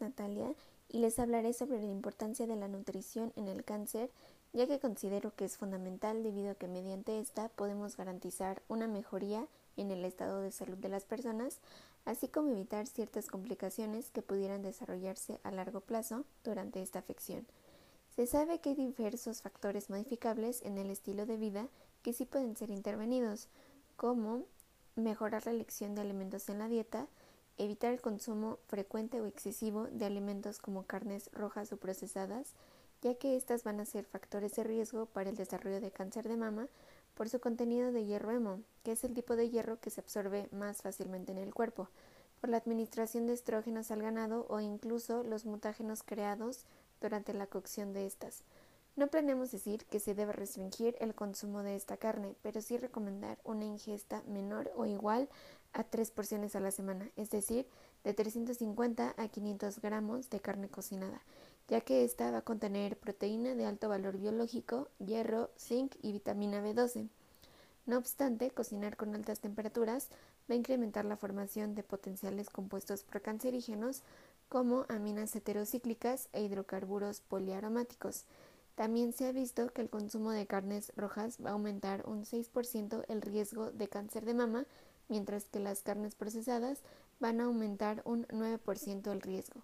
Natalia y les hablaré sobre la importancia de la nutrición en el cáncer, ya que considero que es fundamental debido a que mediante esta podemos garantizar una mejoría en el estado de salud de las personas, así como evitar ciertas complicaciones que pudieran desarrollarse a largo plazo durante esta afección. Se sabe que hay diversos factores modificables en el estilo de vida que sí pueden ser intervenidos, como mejorar la elección de alimentos en la dieta, evitar el consumo frecuente o excesivo de alimentos como carnes rojas o procesadas, ya que estas van a ser factores de riesgo para el desarrollo de cáncer de mama por su contenido de hierro hemo, que es el tipo de hierro que se absorbe más fácilmente en el cuerpo, por la administración de estrógenos al ganado o incluso los mutágenos creados durante la cocción de estas. No planeamos decir que se debe restringir el consumo de esta carne, pero sí recomendar una ingesta menor o igual a tres porciones a la semana, es decir, de 350 a 500 gramos de carne cocinada, ya que esta va a contener proteína de alto valor biológico, hierro, zinc y vitamina B12. No obstante, cocinar con altas temperaturas va a incrementar la formación de potenciales compuestos procancerígenos como aminas heterocíclicas e hidrocarburos poliaromáticos. También se ha visto que el consumo de carnes rojas va a aumentar un 6% el riesgo de cáncer de mama mientras que las carnes procesadas van a aumentar un 9% el riesgo.